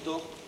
지도